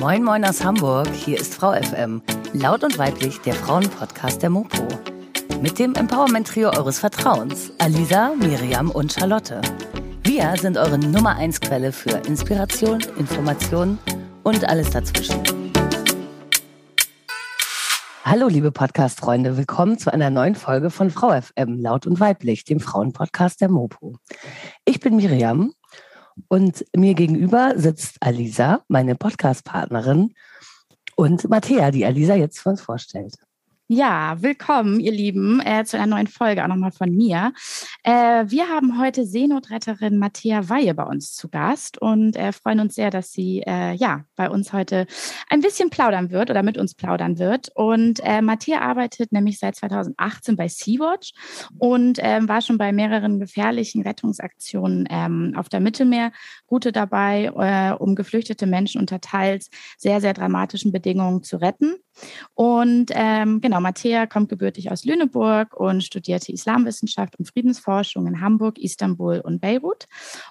Moin Moin aus Hamburg, hier ist Frau FM, laut und weiblich der Frauenpodcast der Mopo. Mit dem Empowerment-Trio eures Vertrauens, Alisa, Miriam und Charlotte. Wir sind eure Nummer 1 Quelle für Inspiration, Information und alles dazwischen. Hallo, liebe Podcast-Freunde. Willkommen zu einer neuen Folge von Frau FM, laut und weiblich, dem Frauenpodcast der Mopo. Ich bin Miriam und mir gegenüber sitzt Alisa, meine Podcast-Partnerin, und Matthäa, die Alisa jetzt für uns vorstellt. Ja, willkommen, ihr Lieben, äh, zu einer neuen Folge auch nochmal von mir. Äh, wir haben heute Seenotretterin Matthäa Weihe bei uns zu Gast und äh, freuen uns sehr, dass sie äh, ja bei uns heute ein bisschen plaudern wird oder mit uns plaudern wird. Und äh, Matthäa arbeitet nämlich seit 2018 bei Sea-Watch und ähm, war schon bei mehreren gefährlichen Rettungsaktionen ähm, auf der Mittelmeerroute dabei, äh, um geflüchtete Menschen unter teils sehr, sehr dramatischen Bedingungen zu retten. Und ähm, genau, Matthäa kommt gebürtig aus Lüneburg und studierte Islamwissenschaft und Friedensforschung in Hamburg, Istanbul und Beirut.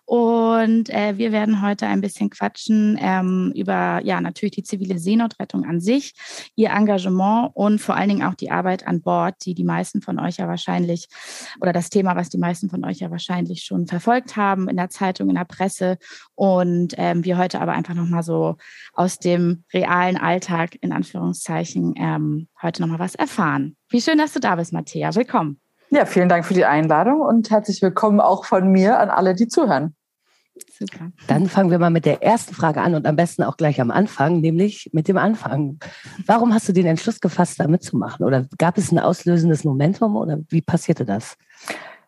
Und äh, wir werden heute ein bisschen quatschen ähm, über ja natürlich die zivile Seenotrettung an sich, ihr Engagement und vor allen Dingen auch die Arbeit an Bord, die die meisten von euch ja wahrscheinlich oder das Thema, was die meisten von euch ja wahrscheinlich schon verfolgt haben in der Zeitung, in der Presse und ähm, wir heute aber einfach noch mal so aus dem realen Alltag in Anführungszeichen Anführungszeichen ähm, heute nochmal was erfahren. Wie schön, dass du da bist, Matthäa. Willkommen. Ja, vielen Dank für die Einladung und herzlich willkommen auch von mir an alle, die zuhören. Super. Dann fangen wir mal mit der ersten Frage an und am besten auch gleich am Anfang, nämlich mit dem Anfang. Warum hast du den Entschluss gefasst, da mitzumachen? Oder gab es ein auslösendes Momentum oder wie passierte das?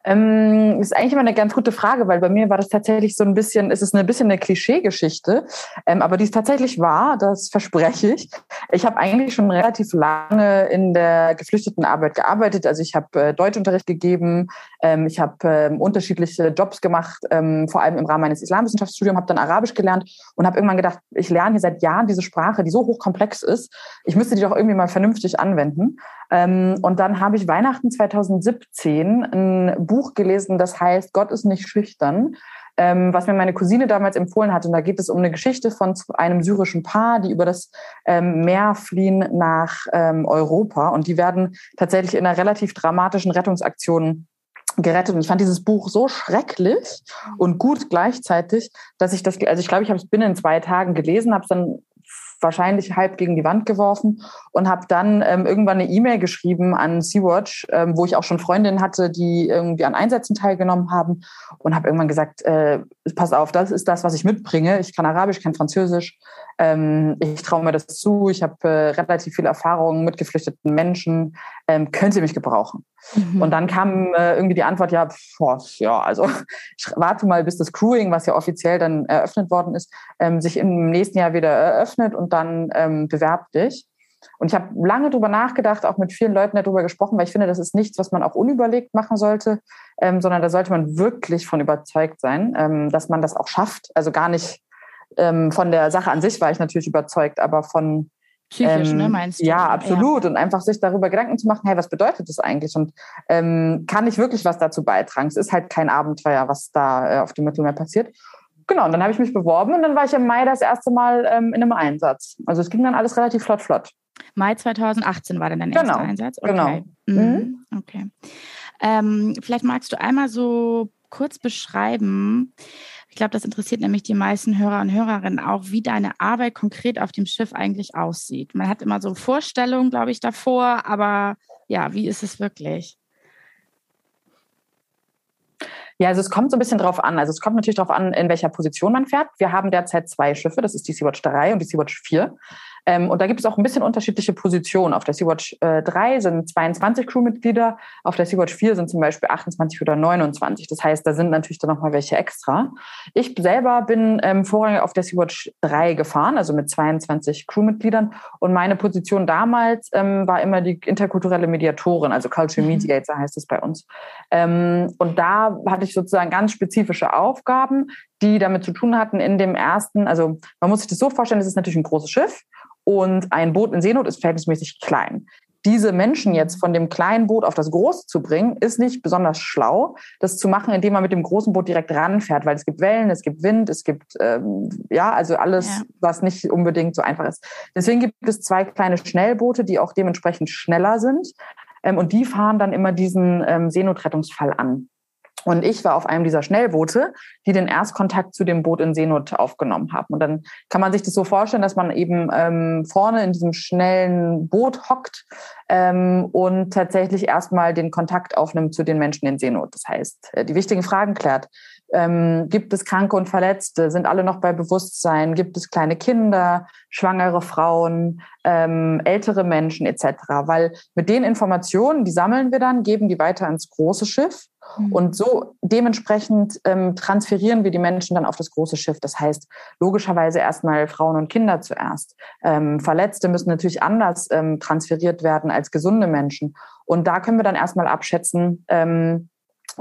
Ähm, ist eigentlich immer eine ganz gute Frage, weil bei mir war das tatsächlich so ein bisschen, es ist ein bisschen eine Klischeegeschichte, ähm, aber die ist tatsächlich wahr, das verspreche ich. Ich habe eigentlich schon relativ lange in der Geflüchtetenarbeit gearbeitet. Also ich habe äh, Deutschunterricht gegeben, ähm, ich habe ähm, unterschiedliche Jobs gemacht, ähm, vor allem im Rahmen meines Islamwissenschaftsstudiums, habe dann Arabisch gelernt und habe irgendwann gedacht, ich lerne hier seit Jahren diese Sprache, die so hochkomplex ist. Ich müsste die doch irgendwie mal vernünftig anwenden. Ähm, und dann habe ich Weihnachten 2017 ein Buch gelesen, das heißt Gott ist nicht schüchtern, ähm, was mir meine Cousine damals empfohlen hat. Und da geht es um eine Geschichte von einem syrischen Paar, die über das ähm, Meer fliehen nach ähm, Europa. Und die werden tatsächlich in einer relativ dramatischen Rettungsaktion gerettet. Und ich fand dieses Buch so schrecklich und gut gleichzeitig, dass ich das, also ich glaube, ich habe es binnen zwei Tagen gelesen, habe es dann wahrscheinlich halb gegen die Wand geworfen und habe dann ähm, irgendwann eine E-Mail geschrieben an Sea-Watch, ähm, wo ich auch schon Freundinnen hatte, die irgendwie an Einsätzen teilgenommen haben und habe irgendwann gesagt, äh, pass auf, das ist das, was ich mitbringe. Ich kann Arabisch, kann Französisch. Ähm, ich traue mir das zu. Ich habe äh, relativ viel Erfahrung mit geflüchteten Menschen. Ähm, können Sie mich gebrauchen? Mhm. Und dann kam äh, irgendwie die Antwort, ja, boah, ja, also ich warte mal, bis das Crewing, was ja offiziell dann eröffnet worden ist, ähm, sich im nächsten Jahr wieder eröffnet und dann ähm, bewerb dich. Und ich habe lange drüber nachgedacht, auch mit vielen Leuten darüber gesprochen, weil ich finde, das ist nichts, was man auch unüberlegt machen sollte, ähm, sondern da sollte man wirklich von überzeugt sein, ähm, dass man das auch schafft. Also gar nicht ähm, von der Sache an sich war ich natürlich überzeugt, aber von Psychisch, ähm, ne, meinst du? Ja, absolut. Ja. Und einfach sich darüber Gedanken zu machen, hey, was bedeutet das eigentlich? Und ähm, kann ich wirklich was dazu beitragen? Es ist halt kein Abenteuer, was da äh, auf dem Mittelmeer passiert. Genau, und dann habe ich mich beworben und dann war ich im Mai das erste Mal ähm, in einem Einsatz. Also es ging dann alles relativ flott, flott. Mai 2018 war dann dein erster genau, Einsatz? Okay. Genau. Mhm. mhm. Okay. Ähm, vielleicht magst du einmal so kurz beschreiben, ich glaube, das interessiert nämlich die meisten Hörer und Hörerinnen auch, wie deine Arbeit konkret auf dem Schiff eigentlich aussieht. Man hat immer so Vorstellungen, glaube ich, davor, aber ja, wie ist es wirklich? Ja, also es kommt so ein bisschen drauf an. Also es kommt natürlich darauf an, in welcher Position man fährt. Wir haben derzeit zwei Schiffe, das ist die Sea-Watch 3 und die Sea-Watch 4. Ähm, und da gibt es auch ein bisschen unterschiedliche Positionen. Auf der Sea-Watch äh, 3 sind 22 Crewmitglieder, auf der Sea-Watch 4 sind zum Beispiel 28 oder 29. Das heißt, da sind natürlich dann nochmal welche extra. Ich selber bin ähm, vorrangig auf der Sea-Watch 3 gefahren, also mit 22 Crewmitgliedern. Und meine Position damals ähm, war immer die interkulturelle Mediatorin, also Cultural mhm. Mediator heißt es bei uns. Ähm, und da hatte ich sozusagen ganz spezifische Aufgaben, die damit zu tun hatten in dem ersten, also man muss sich das so vorstellen, es ist natürlich ein großes Schiff und ein Boot in Seenot ist verhältnismäßig klein. diese Menschen jetzt von dem kleinen Boot auf das große zu bringen, ist nicht besonders schlau, das zu machen, indem man mit dem großen Boot direkt ranfährt, weil es gibt Wellen, es gibt Wind, es gibt, ähm, ja, also alles, ja. was nicht unbedingt so einfach ist. Deswegen gibt es zwei kleine Schnellboote, die auch dementsprechend schneller sind. Ähm, und die fahren dann immer diesen ähm, Seenotrettungsfall an. Und ich war auf einem dieser Schnellboote, die den Erstkontakt zu dem Boot in Seenot aufgenommen haben. Und dann kann man sich das so vorstellen, dass man eben ähm, vorne in diesem schnellen Boot hockt ähm, und tatsächlich erstmal den Kontakt aufnimmt zu den Menschen in Seenot. Das heißt, äh, die wichtigen Fragen klärt. Ähm, gibt es Kranke und Verletzte? Sind alle noch bei Bewusstsein? Gibt es kleine Kinder, schwangere Frauen, ähm, ältere Menschen etc.? Weil mit den Informationen, die sammeln wir dann, geben die weiter ins große Schiff. Mhm. Und so dementsprechend ähm, transferieren wir die Menschen dann auf das große Schiff. Das heißt, logischerweise erstmal Frauen und Kinder zuerst. Ähm, Verletzte müssen natürlich anders ähm, transferiert werden als gesunde Menschen. Und da können wir dann erstmal abschätzen, ähm,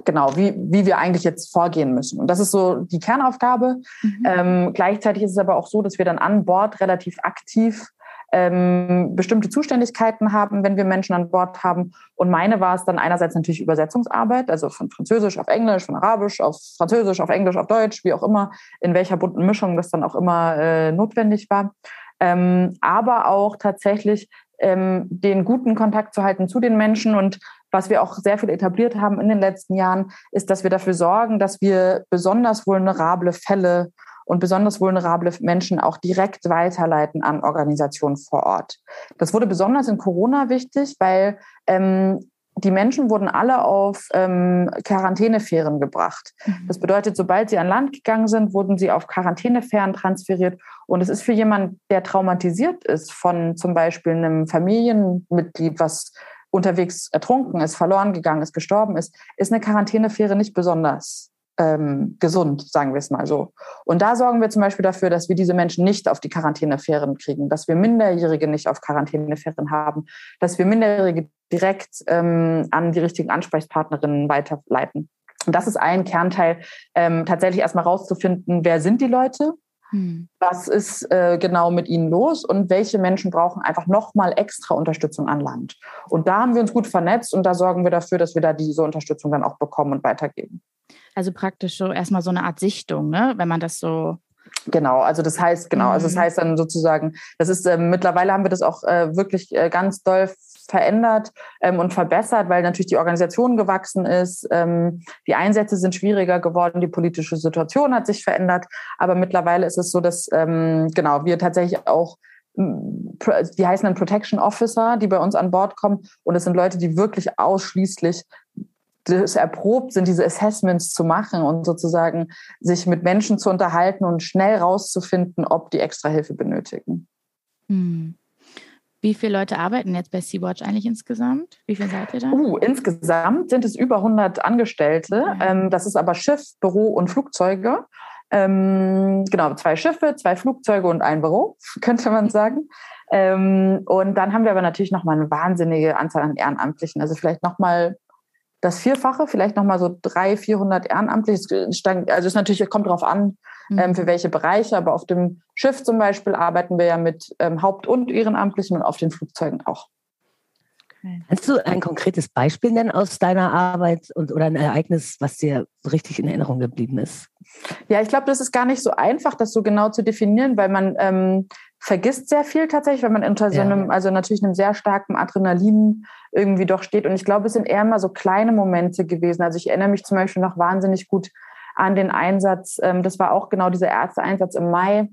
genau, wie, wie wir eigentlich jetzt vorgehen müssen. Und das ist so die Kernaufgabe. Mhm. Ähm, gleichzeitig ist es aber auch so, dass wir dann an Bord relativ aktiv ähm, bestimmte Zuständigkeiten haben, wenn wir Menschen an Bord haben. Und meine war es dann einerseits natürlich Übersetzungsarbeit, also von Französisch auf Englisch, von Arabisch auf Französisch, auf Englisch, auf Deutsch, wie auch immer, in welcher bunten Mischung das dann auch immer äh, notwendig war. Ähm, aber auch tatsächlich ähm, den guten Kontakt zu halten zu den Menschen und was wir auch sehr viel etabliert haben in den letzten Jahren, ist, dass wir dafür sorgen, dass wir besonders vulnerable Fälle und besonders vulnerable Menschen auch direkt weiterleiten an Organisationen vor Ort. Das wurde besonders in Corona wichtig, weil ähm, die Menschen wurden alle auf ähm, Quarantänefähren gebracht. Mhm. Das bedeutet, sobald sie an Land gegangen sind, wurden sie auf Quarantänefähren transferiert. Und es ist für jemanden, der traumatisiert ist von zum Beispiel einem Familienmitglied, was unterwegs ertrunken ist, verloren gegangen ist, gestorben ist, ist eine Quarantänefähre nicht besonders ähm, gesund, sagen wir es mal so. Und da sorgen wir zum Beispiel dafür, dass wir diese Menschen nicht auf die Quarantänefähren kriegen, dass wir Minderjährige nicht auf Quarantänefähren haben, dass wir Minderjährige direkt ähm, an die richtigen Ansprechpartnerinnen weiterleiten. Und das ist ein Kernteil, ähm, tatsächlich erstmal rauszufinden, wer sind die Leute, hm. was ist äh, genau mit ihnen los und welche Menschen brauchen einfach nochmal extra Unterstützung an Land. Und da haben wir uns gut vernetzt und da sorgen wir dafür, dass wir da diese Unterstützung dann auch bekommen und weitergeben. Also praktisch so erstmal so eine Art Sichtung, ne? wenn man das so Genau, also das heißt, genau, also das mhm. heißt dann sozusagen, das ist äh, mittlerweile haben wir das auch äh, wirklich äh, ganz doll verändert ähm, und verbessert, weil natürlich die Organisation gewachsen ist. Ähm, die Einsätze sind schwieriger geworden, die politische Situation hat sich verändert, aber mittlerweile ist es so, dass ähm, genau wir tatsächlich auch die heißen dann Protection Officer, die bei uns an Bord kommen. Und es sind Leute, die wirklich ausschließlich das erprobt sind, diese Assessments zu machen und sozusagen sich mit Menschen zu unterhalten und schnell rauszufinden, ob die extra Hilfe benötigen. Hm. Wie viele Leute arbeiten jetzt bei Sea-Watch eigentlich insgesamt? Wie viele seid ihr da? Uh, insgesamt sind es über 100 Angestellte. Ja. Ähm, das ist aber Schiff, Büro und Flugzeuge. Ähm, genau, zwei Schiffe, zwei Flugzeuge und ein Büro, könnte man sagen. Ähm, und dann haben wir aber natürlich nochmal eine wahnsinnige Anzahl an Ehrenamtlichen. Also vielleicht nochmal das Vierfache, vielleicht nochmal so 300, 400 Ehrenamtliche. Also es natürlich, kommt darauf an. Ähm, für welche Bereiche, aber auf dem Schiff zum Beispiel arbeiten wir ja mit ähm, Haupt- und Ehrenamtlichen und auf den Flugzeugen auch. Kannst du ein konkretes Beispiel nennen aus deiner Arbeit und, oder ein Ereignis, was dir richtig in Erinnerung geblieben ist? Ja, ich glaube, das ist gar nicht so einfach, das so genau zu definieren, weil man ähm, vergisst sehr viel tatsächlich, wenn man unter so einem, also natürlich einem sehr starken Adrenalin irgendwie doch steht. Und ich glaube, es sind eher mal so kleine Momente gewesen. Also ich erinnere mich zum Beispiel noch wahnsinnig gut an den Einsatz, ähm, das war auch genau dieser Ärzteeinsatz im Mai,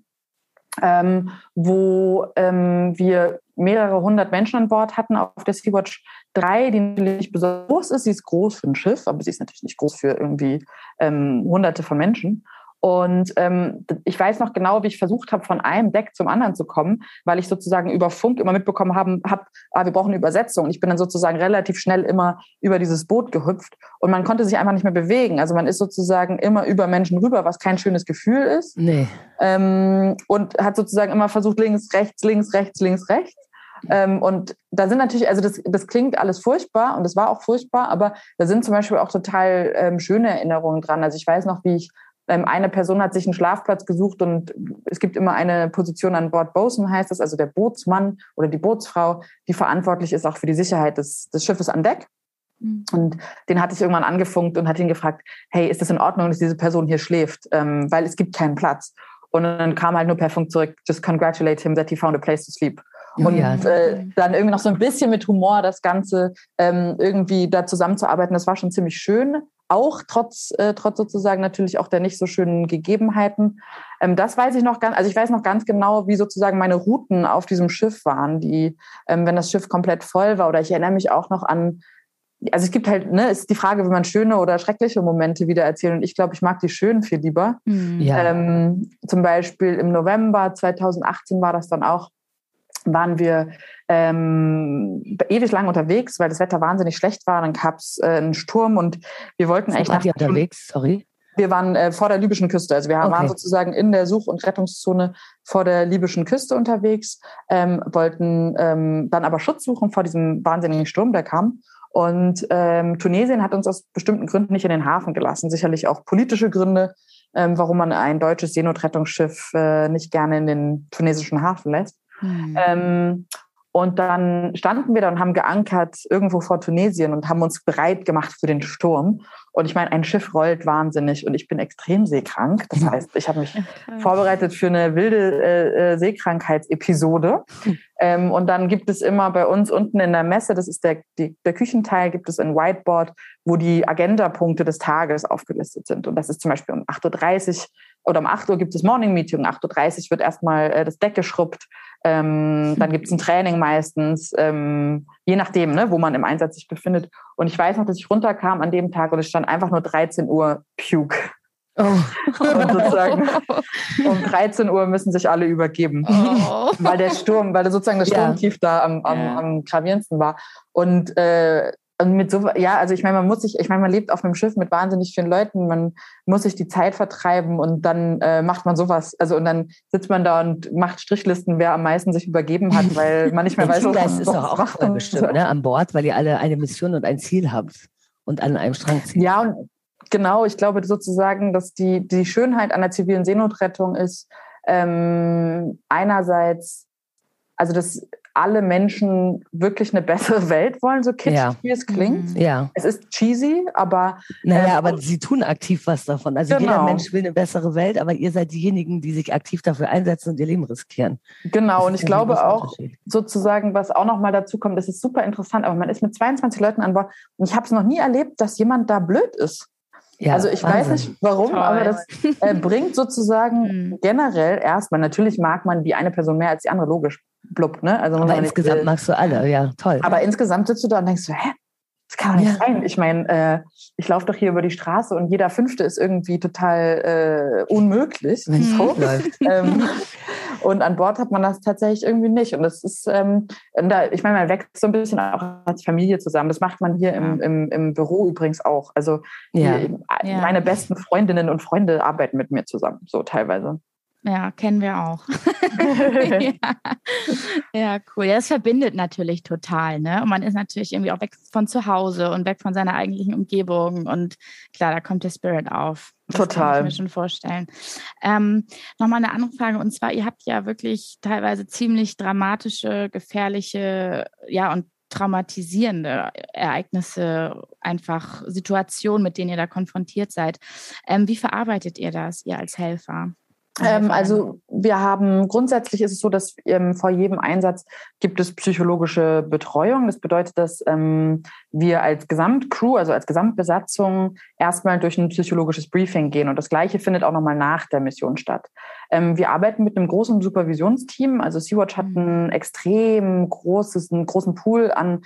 ähm, wo ähm, wir mehrere hundert Menschen an Bord hatten auf der Sea-Watch 3, die natürlich besonders groß ist. Sie ist groß für ein Schiff, aber sie ist natürlich nicht groß für irgendwie ähm, hunderte von Menschen. Und ähm, ich weiß noch genau, wie ich versucht habe, von einem Deck zum anderen zu kommen, weil ich sozusagen über Funk immer mitbekommen habe, hab, ah, wir brauchen eine Übersetzung. Ich bin dann sozusagen relativ schnell immer über dieses Boot gehüpft und man konnte sich einfach nicht mehr bewegen. Also man ist sozusagen immer über Menschen rüber, was kein schönes Gefühl ist. Nee. Ähm, und hat sozusagen immer versucht, links, rechts, links, rechts, links, rechts. Ähm, und da sind natürlich, also das, das klingt alles furchtbar und das war auch furchtbar, aber da sind zum Beispiel auch total ähm, schöne Erinnerungen dran. Also ich weiß noch, wie ich eine Person hat sich einen Schlafplatz gesucht und es gibt immer eine Position an Bord Bosun, heißt das, also der Bootsmann oder die Bootsfrau, die verantwortlich ist auch für die Sicherheit des, des Schiffes an Deck. Mhm. Und den hatte ich irgendwann angefunkt und hatte ihn gefragt, hey, ist das in Ordnung, dass diese Person hier schläft? Ähm, weil es gibt keinen Platz. Und dann kam halt nur per Funk zurück, just congratulate him that he found a place to sleep. Und ja. äh, dann irgendwie noch so ein bisschen mit Humor das Ganze ähm, irgendwie da zusammenzuarbeiten, das war schon ziemlich schön. Auch trotz, äh, trotz sozusagen natürlich auch der nicht so schönen Gegebenheiten. Ähm, das weiß ich noch ganz, also ich weiß noch ganz genau, wie sozusagen meine Routen auf diesem Schiff waren, die, ähm, wenn das Schiff komplett voll war, oder ich erinnere mich auch noch an also es gibt halt, ne, ist die Frage, wenn man schöne oder schreckliche Momente wieder erzählt. Und ich glaube, ich mag die schönen viel lieber. Mhm. Ja. Ähm, zum Beispiel im November 2018 war das dann auch, waren wir ähm, ewig lang unterwegs, weil das Wetter wahnsinnig schlecht war. Dann gab es äh, einen Sturm und wir wollten eigentlich. Wart ihr unterwegs? Sorry. Wir waren äh, vor der libyschen Küste. Also wir okay. waren sozusagen in der Such- und Rettungszone vor der libyschen Küste unterwegs, ähm, wollten ähm, dann aber Schutz suchen vor diesem wahnsinnigen Sturm, der kam. Und ähm, Tunesien hat uns aus bestimmten Gründen nicht in den Hafen gelassen. Sicherlich auch politische Gründe, ähm, warum man ein deutsches Seenotrettungsschiff äh, nicht gerne in den tunesischen Hafen lässt. Mhm. Ähm, und dann standen wir da und haben geankert irgendwo vor Tunesien und haben uns bereit gemacht für den Sturm. Und ich meine, ein Schiff rollt wahnsinnig und ich bin extrem seekrank. Das heißt, ich habe mich vorbereitet für eine wilde äh, äh Seekrankheitsepisode. Ähm, und dann gibt es immer bei uns unten in der Messe, das ist der, die, der Küchenteil, gibt es ein Whiteboard, wo die Agendapunkte des Tages aufgelistet sind. Und das ist zum Beispiel um 8.30 Uhr oder um 8 Uhr gibt es Morning Meeting, um 8.30 Uhr wird erstmal äh, das Deck geschrubbt. Ähm, dann gibt es ein Training meistens, ähm, je nachdem, ne, wo man im Einsatz sich befindet. Und ich weiß noch, dass ich runterkam an dem Tag und es stand einfach nur 13 Uhr Puke. Oh. Und sozusagen um 13 Uhr müssen sich alle übergeben, oh. weil der Sturm, weil sozusagen das Sturmtief ja. da am, am, am gravierendsten war. Und äh, und mit so, ja, also ich meine, man muss sich, ich meine, man lebt auf einem Schiff mit wahnsinnig vielen Leuten, man muss sich die Zeit vertreiben und dann äh, macht man sowas. Also und dann sitzt man da und macht Strichlisten, wer am meisten sich übergeben hat, weil man nicht mehr weiß, was Das ist doch auch voll bestimmt, ne? An Bord, weil ihr alle eine Mission und ein Ziel habt und an einem Strang zieht. Ja, und genau, ich glaube sozusagen, dass die, die Schönheit der zivilen Seenotrettung ist, ähm, einerseits, also das alle Menschen wirklich eine bessere Welt wollen, so kitschig ja. wie es klingt. Mhm. Ja. Es ist cheesy, aber. Naja, äh, aber sie tun aktiv was davon. Also genau. jeder Mensch will eine bessere Welt, aber ihr seid diejenigen, die sich aktiv dafür einsetzen und ihr Leben riskieren. Genau, und ich glaube auch sozusagen, was auch noch mal dazu kommt, das ist super interessant, aber man ist mit 22 Leuten an Bord und ich habe es noch nie erlebt, dass jemand da blöd ist. Ja, also ich Wahnsinn. weiß nicht warum, Toll. aber das äh, bringt sozusagen mhm. generell erstmal, natürlich mag man die eine Person mehr als die andere, logisch, blub, ne? Also aber insgesamt nicht, magst du alle, ja, toll. Aber insgesamt sitzt du da und denkst so, hä? Das kann doch nicht ja. sein. Ich meine, äh, ich laufe doch hier über die Straße und jeder Fünfte ist irgendwie total äh, unmöglich. Hochläuft. ähm, und an Bord hat man das tatsächlich irgendwie nicht. Und das ist, ähm, da, ich meine, man wächst so ein bisschen auch als Familie zusammen. Das macht man hier im, im, im Büro übrigens auch. Also ja. Die, meine besten Freundinnen und Freunde arbeiten mit mir zusammen, so teilweise. Ja, kennen wir auch. ja. ja. cool. Ja, das verbindet natürlich total, ne? Und man ist natürlich irgendwie auch weg von zu Hause und weg von seiner eigentlichen Umgebung. Und klar, da kommt der Spirit auf. Das total. Kann ich mir schon vorstellen. Ähm, Nochmal eine andere Frage. Und zwar, ihr habt ja wirklich teilweise ziemlich dramatische, gefährliche, ja, und traumatisierende Ereignisse, einfach Situationen, mit denen ihr da konfrontiert seid. Ähm, wie verarbeitet ihr das, ihr als Helfer? Ähm, also wir haben grundsätzlich ist es so, dass ähm, vor jedem Einsatz gibt es psychologische Betreuung. Das bedeutet, dass ähm, wir als Gesamtcrew, also als Gesamtbesatzung, erstmal durch ein psychologisches Briefing gehen. Und das Gleiche findet auch nochmal nach der Mission statt. Ähm, wir arbeiten mit einem großen Supervisionsteam. Also Sea-Watch hat ein mhm. extrem großes, einen großen Pool an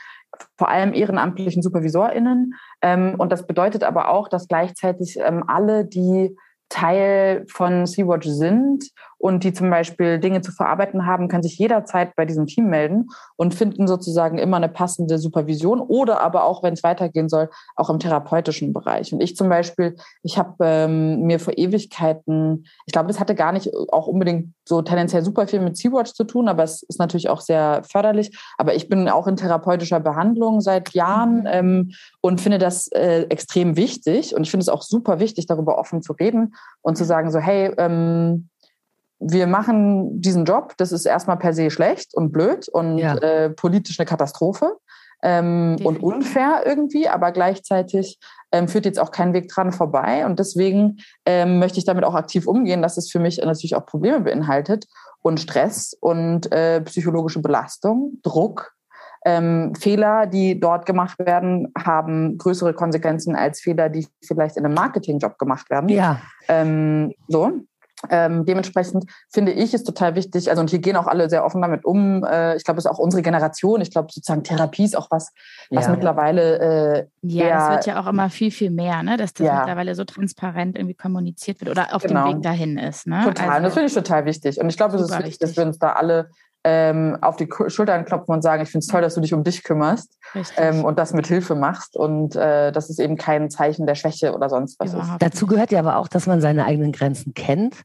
vor allem ehrenamtlichen SupervisorInnen. Ähm, und das bedeutet aber auch, dass gleichzeitig ähm, alle, die Teil von Sea-Watch sind und die zum Beispiel Dinge zu verarbeiten haben, können sich jederzeit bei diesem Team melden und finden sozusagen immer eine passende Supervision oder aber auch, wenn es weitergehen soll, auch im therapeutischen Bereich. Und ich zum Beispiel, ich habe ähm, mir vor Ewigkeiten, ich glaube, das hatte gar nicht auch unbedingt so tendenziell super viel mit Sea-Watch zu tun, aber es ist natürlich auch sehr förderlich. Aber ich bin auch in therapeutischer Behandlung seit Jahren mhm. ähm, und finde das äh, extrem wichtig. Und ich finde es auch super wichtig, darüber offen zu reden und zu sagen, so, hey, ähm, wir machen diesen Job, das ist erstmal per se schlecht und blöd und ja. äh, politisch eine Katastrophe ähm, und unfair irgendwie, aber gleichzeitig ähm, führt jetzt auch kein Weg dran vorbei. Und deswegen ähm, möchte ich damit auch aktiv umgehen, dass es für mich natürlich auch Probleme beinhaltet und Stress und äh, psychologische Belastung, Druck. Ähm, Fehler, die dort gemacht werden, haben größere Konsequenzen als Fehler, die vielleicht in einem Marketingjob gemacht werden. Ja. Ähm, so. Ähm, dementsprechend finde ich es total wichtig, also und hier gehen auch alle sehr offen damit um. Äh, ich glaube, es ist auch unsere Generation. Ich glaube, sozusagen Therapie ist auch was, was ja. mittlerweile. Äh, ja, das wird ja auch immer viel, viel mehr, ne? dass das ja. mittlerweile so transparent irgendwie kommuniziert wird oder auf genau. dem Weg dahin ist. Ne? Total, also, und das finde ich total wichtig. Und ich glaube, es ist wichtig, dass wir uns da alle ähm, auf die Schultern klopfen und sagen, ich finde es toll, dass du dich um dich kümmerst ähm, und das mit Hilfe machst. Und äh, das ist eben kein Zeichen der Schwäche oder sonst was ist. Dazu gehört ja aber auch, dass man seine eigenen Grenzen kennt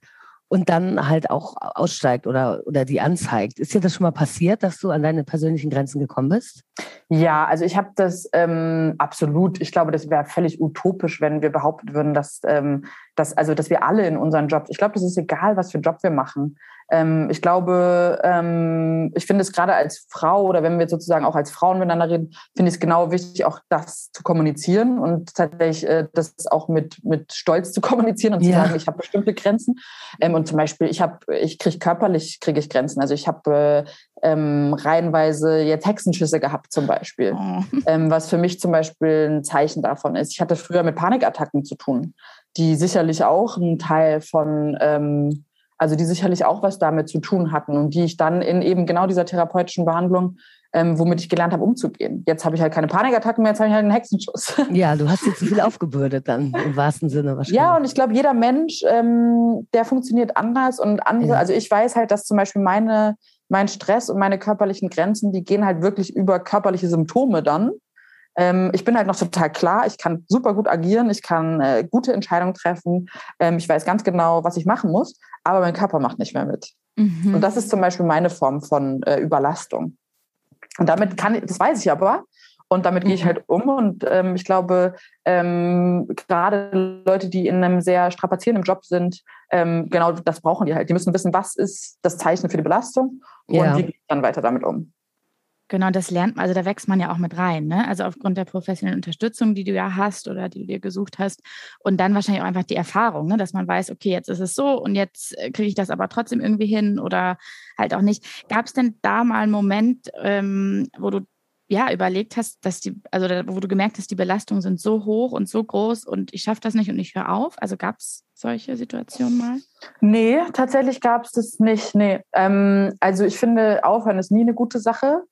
und dann halt auch aussteigt oder, oder die anzeigt. Ist dir das schon mal passiert, dass du an deine persönlichen Grenzen gekommen bist? Ja, also ich habe das ähm, absolut. Ich glaube, das wäre völlig utopisch, wenn wir behaupten würden, dass, ähm, dass, also, dass wir alle in unseren Jobs, ich glaube, das ist egal, was für Job wir machen, ähm, ich glaube, ähm, ich finde es gerade als Frau oder wenn wir sozusagen auch als Frauen miteinander reden, finde ich es genau wichtig, auch das zu kommunizieren und tatsächlich äh, das auch mit, mit Stolz zu kommunizieren und zu ja. sagen, ich habe bestimmte Grenzen. Ähm, und zum Beispiel, ich habe, ich kriege körperlich kriege ich Grenzen. Also ich habe äh, ähm, reihenweise jetzt Hexenschüsse gehabt zum Beispiel, oh. ähm, was für mich zum Beispiel ein Zeichen davon ist. Ich hatte früher mit Panikattacken zu tun, die sicherlich auch ein Teil von ähm, also die sicherlich auch was damit zu tun hatten und die ich dann in eben genau dieser therapeutischen Behandlung, ähm, womit ich gelernt habe, umzugehen. Jetzt habe ich halt keine Panikattacken mehr, jetzt habe ich halt einen Hexenschuss. Ja, du hast dir zu viel aufgebürdet dann, im wahrsten Sinne wahrscheinlich. Ja, und ich glaube, jeder Mensch, ähm, der funktioniert anders und andere, ja. also ich weiß halt, dass zum Beispiel meine, mein Stress und meine körperlichen Grenzen, die gehen halt wirklich über körperliche Symptome dann. Ähm, ich bin halt noch total klar, ich kann super gut agieren, ich kann äh, gute Entscheidungen treffen, ähm, ich weiß ganz genau, was ich machen muss, aber mein Körper macht nicht mehr mit. Mhm. Und das ist zum Beispiel meine Form von äh, Überlastung. Und damit kann ich, das weiß ich aber, und damit gehe ich mhm. halt um. Und ähm, ich glaube, ähm, gerade Leute, die in einem sehr strapazierenden Job sind, ähm, genau das brauchen die halt. Die müssen wissen, was ist das Zeichen für die Belastung und ja. wie gehe ich dann weiter damit um. Genau, das lernt man, also da wächst man ja auch mit rein, ne? Also aufgrund der professionellen Unterstützung, die du ja hast oder die du dir gesucht hast. Und dann wahrscheinlich auch einfach die Erfahrung, ne? dass man weiß, okay, jetzt ist es so und jetzt äh, kriege ich das aber trotzdem irgendwie hin oder halt auch nicht. Gab es denn da mal einen Moment, ähm, wo du ja überlegt hast, dass die, also wo du gemerkt hast, die Belastungen sind so hoch und so groß und ich schaffe das nicht und ich höre auf? Also gab es solche Situationen mal? Nee, tatsächlich gab es das nicht. Nee. Ähm, also ich finde, aufhören ist nie eine gute Sache.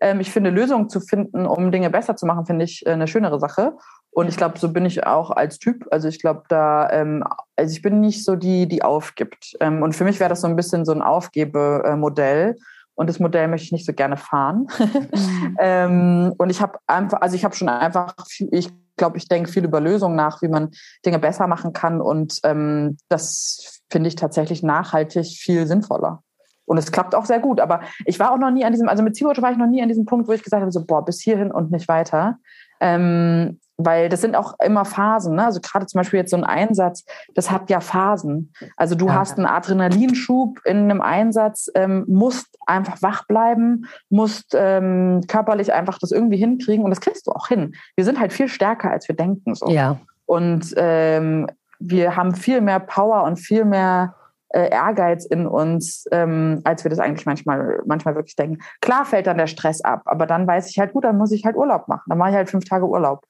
Ähm, ich finde, Lösungen zu finden, um Dinge besser zu machen, finde ich äh, eine schönere Sache. Und ich glaube, so bin ich auch als Typ. Also ich glaube, da, ähm, also ich bin nicht so die, die aufgibt. Ähm, und für mich wäre das so ein bisschen so ein Aufgebemodell. Und das Modell möchte ich nicht so gerne fahren. Mhm. ähm, und ich habe einfach, also ich habe schon einfach, ich glaube, ich denke viel über Lösungen nach, wie man Dinge besser machen kann. Und ähm, das finde ich tatsächlich nachhaltig viel sinnvoller. Und es klappt auch sehr gut. Aber ich war auch noch nie an diesem, also mit Sea-Watch war ich noch nie an diesem Punkt, wo ich gesagt habe, so, boah, bis hierhin und nicht weiter. Ähm, weil das sind auch immer Phasen. Ne? Also gerade zum Beispiel jetzt so ein Einsatz, das hat ja Phasen. Also du ja. hast einen Adrenalinschub in einem Einsatz, ähm, musst einfach wach bleiben, musst ähm, körperlich einfach das irgendwie hinkriegen und das kriegst du auch hin. Wir sind halt viel stärker, als wir denken. So. Ja. Und ähm, wir haben viel mehr Power und viel mehr äh, Ehrgeiz in uns, ähm, als wir das eigentlich manchmal, manchmal wirklich denken. Klar fällt dann der Stress ab, aber dann weiß ich halt, gut, dann muss ich halt Urlaub machen. Dann mache ich halt fünf Tage Urlaub.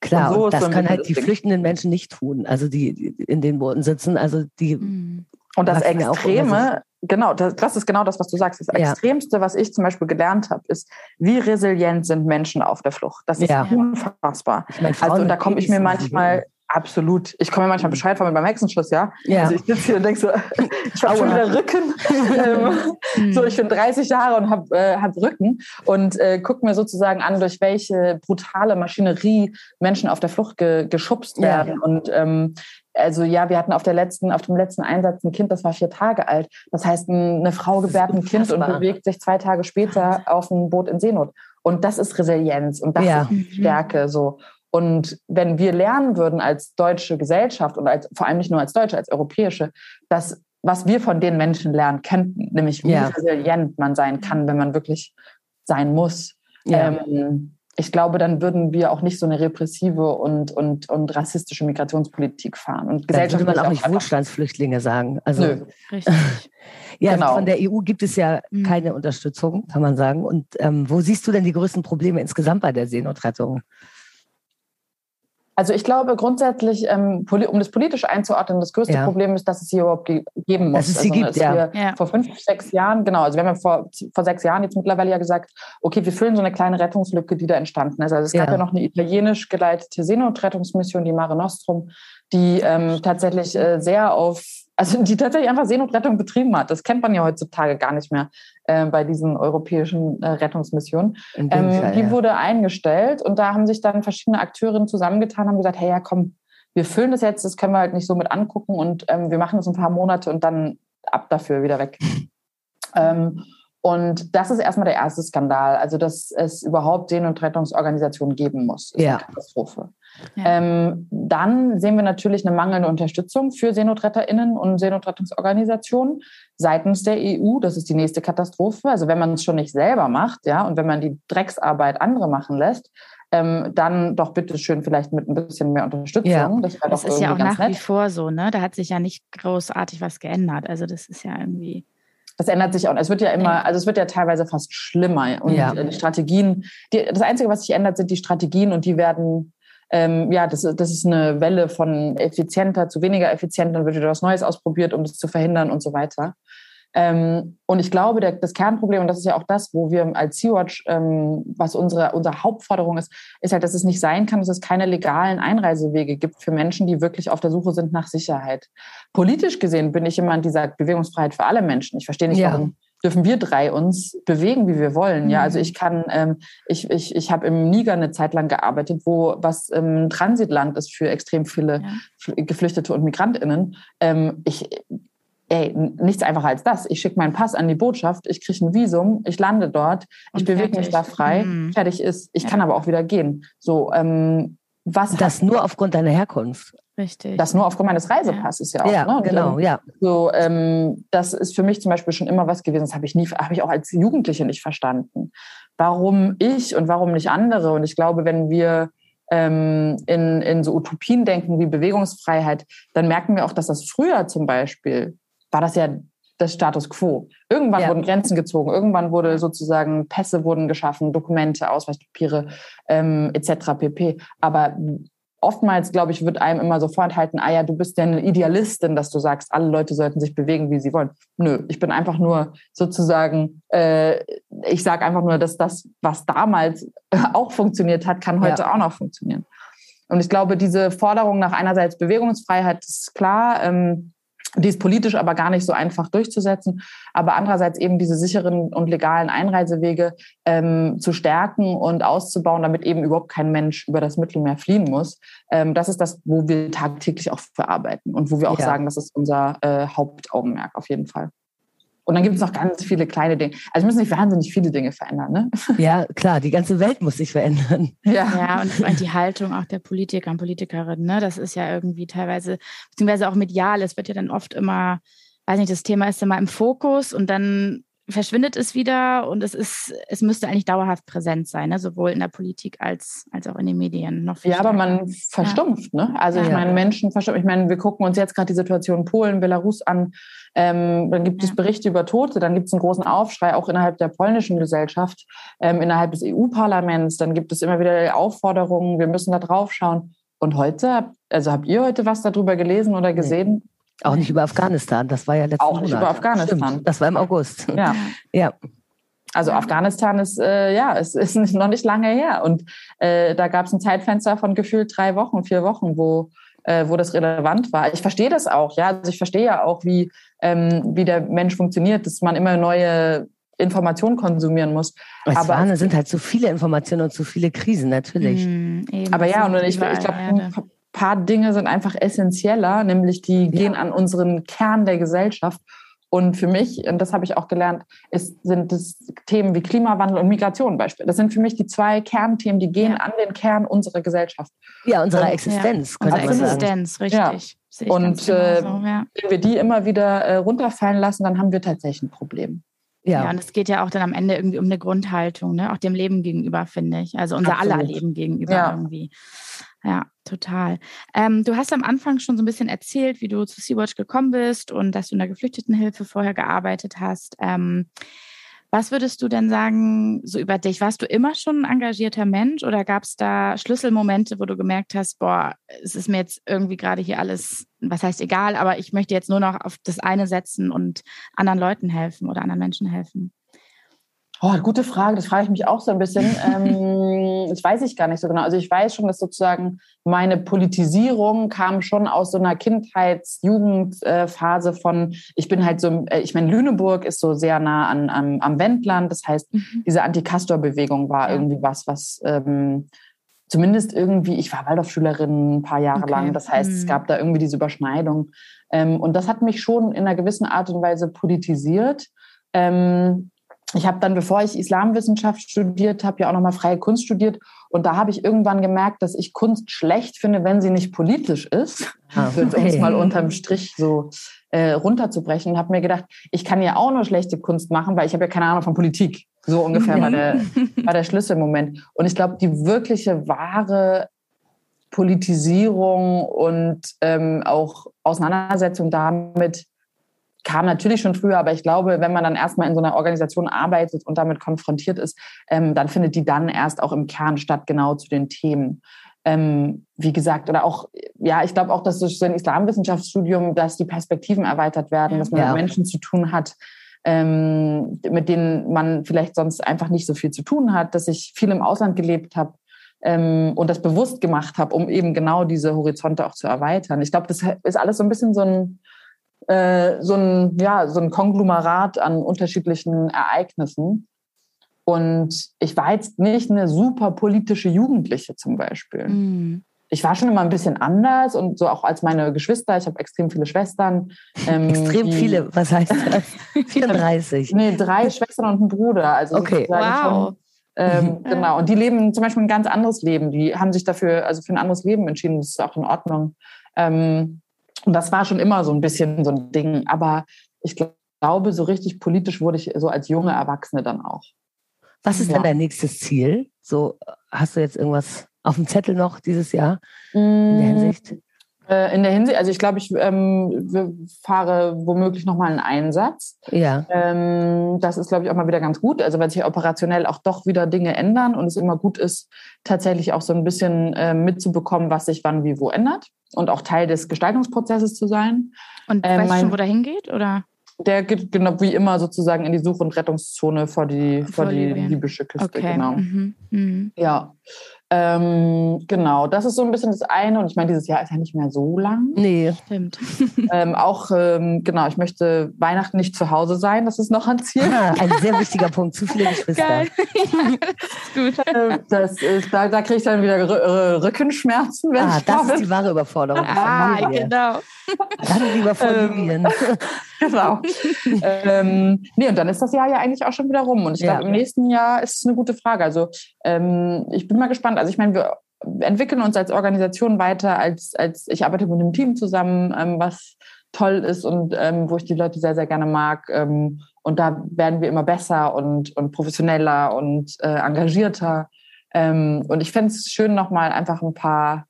Klar, und so und das können halt die flüchtenden Menschen nicht tun, also die, die in den Booten sitzen, also die. Mhm. Und das Extreme, genau, das, das, ist genau das, was du sagst. Das ja. Extremste, was ich zum Beispiel gelernt habe, ist, wie resilient sind Menschen auf der Flucht. Das ist ja. unfassbar. Ich mein, also da komme ich mir manchmal Absolut. Ich komme mir manchmal Bescheid von beim Hexenschuss, ja. Ja. Also ich sitze hier und denke so, ich habe schon wieder Rücken. so, ich bin 30 Jahre und habe äh, hab Rücken und äh, gucke mir sozusagen an, durch welche brutale Maschinerie Menschen auf der Flucht ge geschubst Ja. werden. Und ähm, also ja, wir hatten auf der letzten, auf dem letzten Einsatz ein Kind, das war vier Tage alt. Das heißt, ein- eine Frau gebärt ein Kind und bewegt sich zwei Tage später auf ein Boot in Seenot. Und das ist Resilienz und das Ja. ist Mhm. Stärke so. Und wenn wir lernen würden als deutsche Gesellschaft und als, vor allem nicht nur als Deutsche, als europäische, dass was wir von den Menschen lernen könnten, nämlich wie Ja. resilient man sein kann, wenn man wirklich sein muss. Ja. Ähm, ich glaube, dann würden wir auch nicht so eine repressive und, und, und rassistische Migrationspolitik fahren. Und Dann würde man auch nicht einfach- Wohlstandsflüchtlinge sagen. Also Nö. Richtig. ja, Genau. von der EU gibt es ja Mhm. keine Unterstützung, kann man sagen. Und ähm, wo siehst du denn die größten Probleme insgesamt bei der Seenotrettung? Also ich glaube grundsätzlich, ähm, um das politisch einzuordnen, das größte Ja. Problem ist, dass es sie überhaupt ge geben muss. Dass es sie also, gibt, ja. wir Ja. Vor fünf, sechs Jahren, genau, also wir haben ja vor, vor sechs Jahren jetzt mittlerweile ja gesagt, okay, wir füllen so eine kleine Rettungslücke, die da entstanden ist. Also es gab Ja. ja, noch eine italienisch geleitete Seenotrettungsmission, die Mare Nostrum, die ähm, tatsächlich äh, sehr auf, also die tatsächlich einfach Seenotrettung betrieben hat. Das kennt man ja heutzutage gar nicht mehr äh, bei diesen europäischen äh, Rettungsmissionen. Ähm, Fall, die ja. wurde eingestellt und da haben sich dann verschiedene Akteurinnen zusammengetan und haben gesagt, hey, ja, komm, wir füllen das jetzt, das können wir halt nicht so mit angucken und ähm, wir machen das ein paar Monate und dann ab dafür wieder weg. ähm, und das ist erstmal der erste Skandal, also dass es überhaupt Seen- und Rettungsorganisationen geben muss. Ist Ja. eine Katastrophe. Ja. Ähm, dann sehen wir natürlich eine mangelnde Unterstützung für SeenotretterInnen und Seenotrettungsorganisationen seitens der EU. Das ist die nächste Katastrophe. Also wenn man es schon nicht selber macht, ja, und wenn man die Drecksarbeit andere machen lässt, ähm, dann doch bitte schön vielleicht mit ein bisschen mehr Unterstützung. Ja. Das Das ist ja auch nach wie nett. vor so, ne? Da hat sich ja nicht großartig was geändert. Also das ist ja irgendwie. Das ändert sich auch. Es wird ja immer, also es wird ja teilweise fast schlimmer. Und Ja. äh, die Strategien, die, das Einzige, was sich ändert, sind die Strategien und die werden, ähm, ja, das, das ist eine Welle von effizienter zu weniger effizient, dann wird wieder was Neues ausprobiert, um das zu verhindern und so weiter. Ähm, und ich glaube, der, das Kernproblem, und das ist ja auch das, wo wir als Sea-Watch, ähm, was unsere, unsere Hauptforderung ist, ist halt, dass es nicht sein kann, dass es keine legalen Einreisewege gibt für Menschen, die wirklich auf der Suche sind nach Sicherheit. Politisch gesehen bin ich jemand, die sagt, Bewegungsfreiheit für alle Menschen. Ich verstehe nicht, Ja. warum dürfen wir drei uns bewegen, wie wir wollen. Ja, Mhm. also ich kann, ähm, ich, ich, ich habe im Niger eine Zeit lang gearbeitet, wo was ähm, ein Transitland ist für extrem viele Ja. Fl- Geflüchtete und MigrantInnen. Ähm, ich, ey, nichts einfacher als das. Ich schicke meinen Pass an die Botschaft, ich kriege ein Visum, ich lande dort, ich Und bewege mich da frei, Mhm. fertig ist. Ich Ja. kann aber auch wieder gehen. So, ähm, was Das nur aufgrund deiner Herkunft. Richtig. das nur aufgrund meines Reisepasses ja, auch. ja, ne? Genau, ähm, ja. so, ähm, das ist für mich zum Beispiel schon immer was gewesen. Das habe ich nie, habe ich auch als Jugendliche nicht verstanden. Warum ich und warum nicht andere? Und ich glaube, wenn wir ähm, in, in so Utopien denken wie Bewegungsfreiheit, dann merken wir auch, dass das früher zum Beispiel war das ja das Status quo. Irgendwann Ja. wurden Grenzen gezogen, irgendwann wurde sozusagen Pässe wurden geschaffen, Dokumente, Ausweispapiere ähm, etc. pp. Aber oftmals, glaube ich, wird einem immer so vorenthalten, ah ja, du bist ja eine Idealistin, dass du sagst, alle Leute sollten sich bewegen, wie sie wollen. Nö, ich bin einfach nur sozusagen, äh, ich sage einfach nur, dass das, was damals auch funktioniert hat, kann heute Ja. auch noch funktionieren. Und ich glaube, diese Forderung nach einerseits Bewegungsfreiheit ist klar, ähm, die ist politisch aber gar nicht so einfach durchzusetzen. Aber andererseits eben diese sicheren und legalen Einreisewege ähm, zu stärken und auszubauen, damit eben überhaupt kein Mensch über das Mittelmeer fliehen muss. Ähm, das ist das, wo wir tagtäglich auch verarbeiten und wo wir auch Ja. sagen, das ist unser äh, Hauptaugenmerk auf jeden Fall. Und dann gibt es noch ganz viele kleine Dinge. Also müssen nicht wahnsinnig viele Dinge verändern, ne? Ja, klar, die ganze Welt muss sich verändern. Ja, und vor allem die Haltung auch der Politiker und Politikerinnen, ne? Das ist ja irgendwie teilweise, beziehungsweise auch medial, es wird ja dann oft immer, weiß nicht, das Thema ist immer im Fokus und dann verschwindet es wieder und es ist, es müsste eigentlich dauerhaft präsent sein, ne? sowohl in der Politik als, als auch in den Medien. Noch viel Ja, aber man verstumpft, ne? Also ich Ja. meine, Menschen verstumpfen. Ich meine, wir gucken uns jetzt gerade die Situation Polen, Belarus an. Ähm, dann gibt Ja. es Berichte über Tote, dann gibt es einen großen Aufschrei, auch innerhalb der polnischen Gesellschaft, ähm, innerhalb des EU-Parlaments. Dann gibt es immer wieder Aufforderungen, wir müssen da drauf schauen. Und heute, also habt ihr heute was darüber gelesen oder gesehen? Auch nicht über Afghanistan, das war ja letztes Auch nicht über Afghanistan. Stimmt, das war im August. Ja. Ja, Also Afghanistan ist äh, ja, es ist noch nicht lange her und äh, da gab es ein Zeitfenster von gefühlt drei Wochen, vier Wochen, wo äh, wo das relevant war. Ich verstehe das auch, ja. Also ich verstehe ja auch, wie, ähm, wie der Mensch funktioniert, dass man immer neue Informationen konsumieren muss. Es aber waren, es sind halt so viele Informationen und so viele Krisen, natürlich. Mm, aber ja, und ich, ich glaube, paar Dinge sind einfach essentieller, nämlich die ja. gehen an unseren Kern der Gesellschaft. Und für mich, und das habe ich auch gelernt, ist, sind das Themen wie Klimawandel und Migration Beispiel. Das sind für mich die zwei Kernthemen, die gehen ja. an den Kern unserer Gesellschaft. Ja, unserer und, Existenz. Ja. Unsere Existenz, richtig. Ja. Und äh, wenn wir die immer wieder äh, runterfallen lassen, dann haben wir tatsächlich ein Problem. Ja. ja, und es geht ja auch dann am Ende irgendwie um eine Grundhaltung, ne? auch dem Leben gegenüber, finde ich. Also unser Absolut. aller Leben gegenüber ja. irgendwie. Ja, total. Ähm, du hast am Anfang schon so ein bisschen erzählt, wie du zu Sea-Watch gekommen bist und dass du in der Geflüchtetenhilfe vorher gearbeitet hast. Ähm, was würdest du denn sagen, so über dich? Warst du immer schon ein engagierter Mensch oder gab es da Schlüsselmomente, wo du gemerkt hast, boah, es ist mir jetzt irgendwie gerade hier alles, was heißt egal, aber ich möchte jetzt nur noch auf das eine setzen und anderen Leuten helfen oder anderen Menschen helfen? Oh, gute Frage. Das frage ich mich auch so ein bisschen. ähm, das weiß ich gar nicht so genau. Also ich weiß schon, dass sozusagen meine Politisierung kam schon aus so einer Kindheits-, Jugendphase von, ich bin halt so, äh, ich meine, Lüneburg ist so sehr nah an, am, am Wendland. Das heißt, mhm. diese Anti-Castor-Bewegung war irgendwie was, was ähm, zumindest irgendwie, ich war Waldorfschülerin ein paar Jahre okay. lang. Das heißt, mhm. es gab da irgendwie diese Überschneidung. Ähm, und das hat mich schon in einer gewissen Art und Weise politisiert. Ähm, ich habe dann, bevor ich Islamwissenschaft studiert habe, ja auch nochmal freie Kunst studiert. Und da habe ich irgendwann gemerkt, dass ich Kunst schlecht finde, wenn sie nicht politisch ist. Ah, okay. Um es mal unterm Strich so äh, runterzubrechen. Und habe mir gedacht, ich kann ja auch nur schlechte Kunst machen, weil ich habe ja keine Ahnung von Politik. So ungefähr war der, war der Schlüsselmoment. Und ich glaube, die wirkliche wahre Politisierung und ähm, auch Auseinandersetzung damit, kam natürlich schon früher, aber ich glaube, wenn man dann erstmal in so einer Organisation arbeitet und damit konfrontiert ist, ähm, dann findet die dann erst auch im Kern statt, genau zu den Themen. Ähm, wie gesagt, oder auch, ja, ich glaube auch, dass durch so ein Islamwissenschaftsstudium, dass die Perspektiven erweitert werden, dass man ja. mit Menschen zu tun hat, ähm, mit denen man vielleicht sonst einfach nicht so viel zu tun hat, dass ich viel im Ausland gelebt habe ähm, und das bewusst gemacht habe, um eben genau diese Horizonte auch zu erweitern. Ich glaube, das ist alles so ein bisschen so ein äh, so, ein, ja, so ein Konglomerat an unterschiedlichen Ereignissen. Und ich war jetzt nicht eine super politische Jugendliche zum Beispiel. Mhm. Ich war schon immer ein bisschen anders und so auch als meine Geschwister. Ich habe extrem viele Schwestern. Ähm, extrem die, viele, was heißt das? 34. nee, drei Schwestern und ein Bruder. Also okay, wow. Schon, ähm, genau. Und die leben zum Beispiel ein ganz anderes Leben. Die haben sich dafür, also für ein anderes Leben entschieden. Das ist auch in Ordnung. Ähm, und das war schon immer so ein bisschen so ein Ding. Aber ich glaube, so richtig politisch wurde ich so als junge Erwachsene dann auch. Was ist ja. denn dein nächstes Ziel? So, hast du jetzt irgendwas auf dem Zettel noch dieses Jahr in der mm. Hinsicht? Äh, in der Hinsicht, also ich glaube, ich ähm, fahre womöglich nochmal einen Einsatz. Ja. Ähm, das ist, glaube ich, auch mal wieder ganz gut. Also weil sich operationell auch doch wieder Dinge ändern und es immer gut ist, tatsächlich auch so ein bisschen äh, mitzubekommen, was sich wann wie wo ändert und auch Teil des Gestaltungsprozesses zu sein. Und äh, weißt du schon, wo der hingeht? Oder? Der geht genau wie immer sozusagen in die Such- und Rettungszone vor die, vor, vor die libysche Küste. Okay. Genau. Mhm. Mhm. Ja. Ähm, genau, das ist so ein bisschen das eine. Und ich meine, dieses Jahr ist ja nicht mehr so lang. Nee, stimmt. Ähm, auch, ähm, genau, ich möchte Weihnachten nicht zu Hause sein. Das ist noch ein Ziel. Ah, ein sehr wichtiger Punkt. Zu viele Geschwister. Geil. gut. Ähm, das ist, da, da kriege ich dann wieder R Rückenschmerzen. Wenn ah, ich das ist die wahre Überforderung. Ah, genau. Dann lieber vor Libyen. Ähm, genau. ähm, nee, und dann ist das Jahr ja eigentlich auch schon wieder rum. Und ich glaube, ja. im nächsten Jahr ist es eine gute Frage. Also ähm, ich bin mal gespannt. Also ich meine, wir entwickeln uns als Organisation weiter, als, als ich arbeite mit einem Team zusammen, ähm, was toll ist und ähm, wo ich die Leute sehr, sehr gerne mag. Ähm, und da werden wir immer besser und, und professioneller und äh, engagierter. Ähm, und ich fände es schön, nochmal einfach ein paar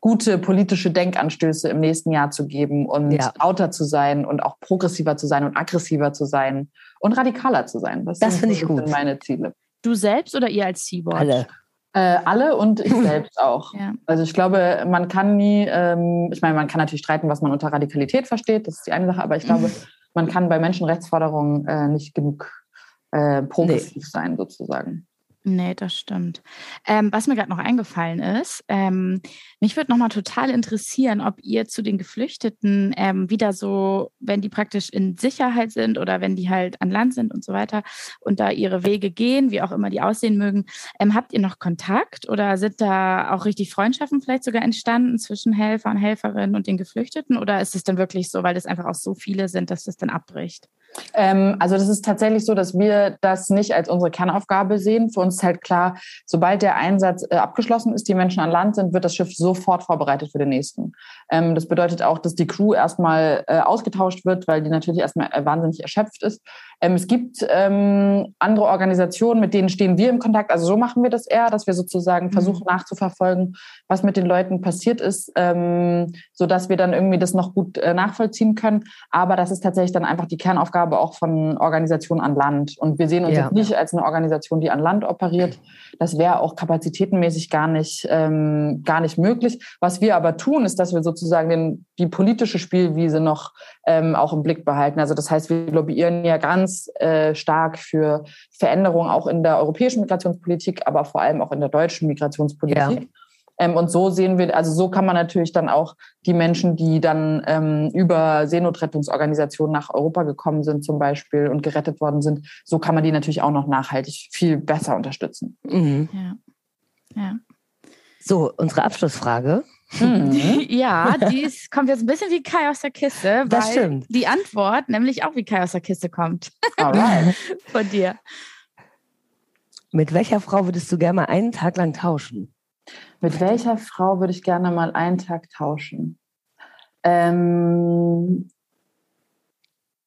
gute politische Denkanstöße im nächsten Jahr zu geben und ja. lauter zu sein und auch progressiver zu sein und aggressiver zu sein und radikaler zu sein. Das, das finde ich gut. meine Ziele. Du selbst oder ihr als Seaboard? Alle. Äh, alle und ich selbst auch. Ja. Also ich glaube, man kann nie, ähm, ich meine, man kann natürlich streiten, was man unter Radikalität versteht, das ist die eine Sache, aber ich glaube, man kann bei Menschenrechtsforderungen äh, nicht genug äh, progressiv nee. sein, sozusagen. Nee, das stimmt. Ähm, was mir gerade noch eingefallen ist, ähm, mich würde nochmal total interessieren, ob ihr zu den Geflüchteten ähm, wieder so, wenn die praktisch in Sicherheit sind oder wenn die halt an Land sind und so weiter und da ihre Wege gehen, wie auch immer die aussehen mögen, ähm, habt ihr noch Kontakt oder sind da auch richtig Freundschaften vielleicht sogar entstanden zwischen Helfer und Helferinnen und den Geflüchteten oder ist es dann wirklich so, weil das einfach auch so viele sind, dass das dann abbricht? Ähm, also das ist tatsächlich so, dass wir das nicht als unsere Kernaufgabe sehen. Für uns ist halt klar, sobald der Einsatz äh, abgeschlossen ist, die Menschen an Land sind, wird das Schiff sofort vorbereitet für den nächsten. Ähm, das bedeutet auch, dass die Crew erstmal äh, ausgetauscht wird, weil die natürlich erstmal äh, wahnsinnig erschöpft ist. Ähm, es gibt ähm, andere Organisationen, mit denen stehen wir im Kontakt. Also so machen wir das eher, dass wir sozusagen mhm. versuchen mhm. nachzuverfolgen, was mit den Leuten passiert ist, ähm, so dass wir dann irgendwie das noch gut äh, nachvollziehen können. Aber das ist tatsächlich dann einfach die Kernaufgabe auch von Organisationen an Land. Und wir sehen uns ja. jetzt nicht als eine Organisation, die an Land operiert. Das wäre auch kapazitätenmäßig gar nicht, ähm, gar nicht möglich. Was wir aber tun, ist, dass wir sozusagen den, die politische Spielwiese noch ähm, auch im Blick behalten. Also das heißt, wir lobbyieren ja ganz äh, stark für Veränderungen auch in der europäischen Migrationspolitik, aber vor allem auch in der deutschen Migrationspolitik. Ja. Ähm, und so sehen wir, also so kann man natürlich dann auch die Menschen, die dann ähm, über Seenotrettungsorganisationen nach Europa gekommen sind zum Beispiel und gerettet worden sind, so kann man die natürlich auch noch nachhaltig viel besser unterstützen. Mhm. Ja. ja. So, unsere Abschlussfrage. Mhm. Ja, die ist, kommt jetzt ein bisschen wie Kai aus der Kiste, das stimmt. die Antwort nämlich auch wie Kai aus der Kiste kommt. Alright. Von dir. Mit welcher Frau würdest du gerne mal einen Tag lang tauschen? Mit welcher Frau würde ich gerne mal einen Tag tauschen? Ähm,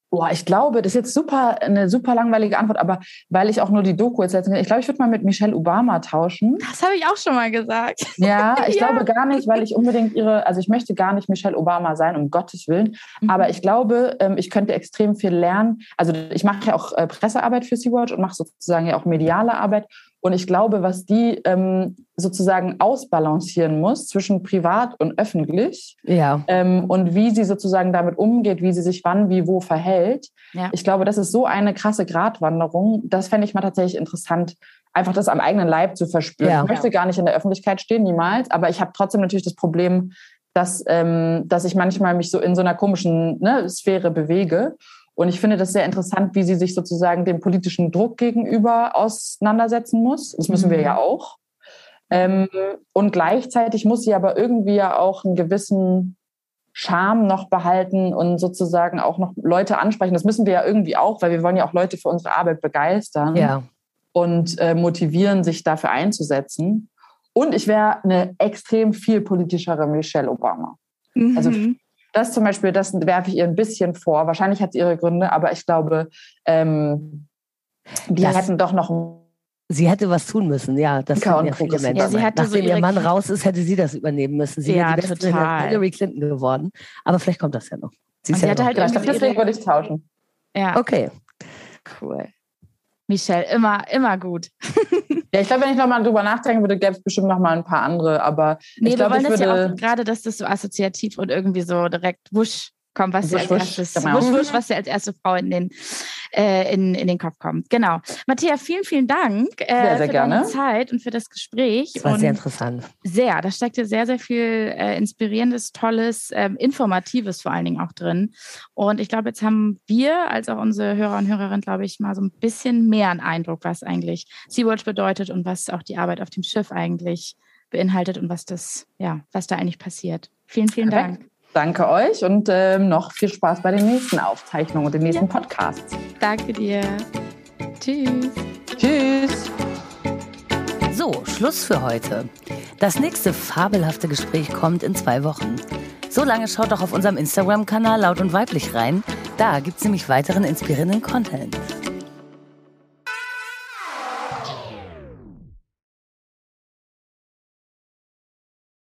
Boah, ich glaube, das ist jetzt super eine super langweilige Antwort, aber weil ich auch nur die Doku jetzt letztens, ich glaube, ich würde mal mit Michelle Obama tauschen. Das habe ich auch schon mal gesagt. Ja, ich ja. glaube gar nicht, weil ich unbedingt ihre, also ich möchte gar nicht Michelle Obama sein, um Gottes Willen. Mhm. Aber ich glaube, ähm, ich könnte extrem viel lernen. Also ich mache ja auch äh, Pressearbeit für Sea-Watch und mache sozusagen ja auch mediale Arbeit. Und ich glaube, was die ähm, sozusagen ausbalancieren muss zwischen privat und öffentlich ja. ähm, und wie sie sozusagen damit umgeht, wie sie sich wann, wie, wo verhält. Ja. Ich glaube, das ist so eine krasse Gratwanderung. Das fände ich mal tatsächlich interessant, einfach das am eigenen Leib zu verspüren. Ja. Ich möchte gar nicht in der Öffentlichkeit stehen, niemals, aber ich habe trotzdem natürlich das Problem, dass, ähm, dass ich manchmal mich so in so einer komischen ne, Sphäre bewege. Und ich finde das sehr interessant, wie sie sich sozusagen dem politischen Druck gegenüber auseinandersetzen muss. Das müssen mhm. wir ja auch. Ähm, und gleichzeitig muss sie aber irgendwie ja auch einen gewissen Charme noch behalten und sozusagen auch noch Leute ansprechen. Das müssen wir ja irgendwie auch, weil wir wollen ja auch Leute für unsere Arbeit begeistern ja. und äh, motivieren, sich dafür einzusetzen. Und ich wäre eine extrem viel politischere Michelle Obama. Also mhm. Also das zum Beispiel, das werfe ich ihr ein bisschen vor. Wahrscheinlich hat es ihre Gründe, aber ich glaube, ähm, die das, hätten doch noch. Sie hätte was tun müssen, ja. Das sind ja viele Menschen. Ja, sie Nachdem so ihr Mann raus ist, hätte sie das übernehmen müssen. Sie ja, wäre die beste Hillary Clinton geworden. Aber vielleicht kommt das ja noch. Sie, sie hatte halt deswegen ihre... würde ich tauschen. Ja. Okay. Cool. Michelle, immer, immer gut. ja, ich glaube, wenn ich nochmal drüber nachdenken würde, gäbe es bestimmt noch mal ein paar andere, aber nee, ich glaube, wir wollen ich das ja auch gerade, dass das so assoziativ und irgendwie so direkt wusch kommt, was wusch, als erstes, genau. wusch, wusch, was dir als erste Frau in den, äh, in, in den Kopf kommt. Genau. Matthäa, vielen, vielen Dank äh, sehr, sehr für gerne. deine Zeit und für das Gespräch. Das war und sehr interessant. Sehr, da steckte sehr, sehr viel äh, Inspirierendes, Tolles, ähm, Informatives vor allen Dingen auch drin. Und ich glaube, jetzt haben wir, als auch unsere Hörer und Hörerinnen, glaube ich, mal so ein bisschen mehr einen Eindruck, was eigentlich Sea-Watch bedeutet und was auch die Arbeit auf dem Schiff eigentlich beinhaltet und was das, ja, was da eigentlich passiert. Vielen, vielen Perfekt. Dank. Danke euch und ähm, noch viel Spaß bei den nächsten Aufzeichnungen und den nächsten ja. Podcasts. Danke dir. Tschüss. Tschüss. So, Schluss für heute. Das nächste fabelhafte Gespräch kommt in zwei Wochen. So lange schaut doch auf unserem Instagram-Kanal laut und weiblich rein. Da gibt es nämlich weiteren inspirierenden Content.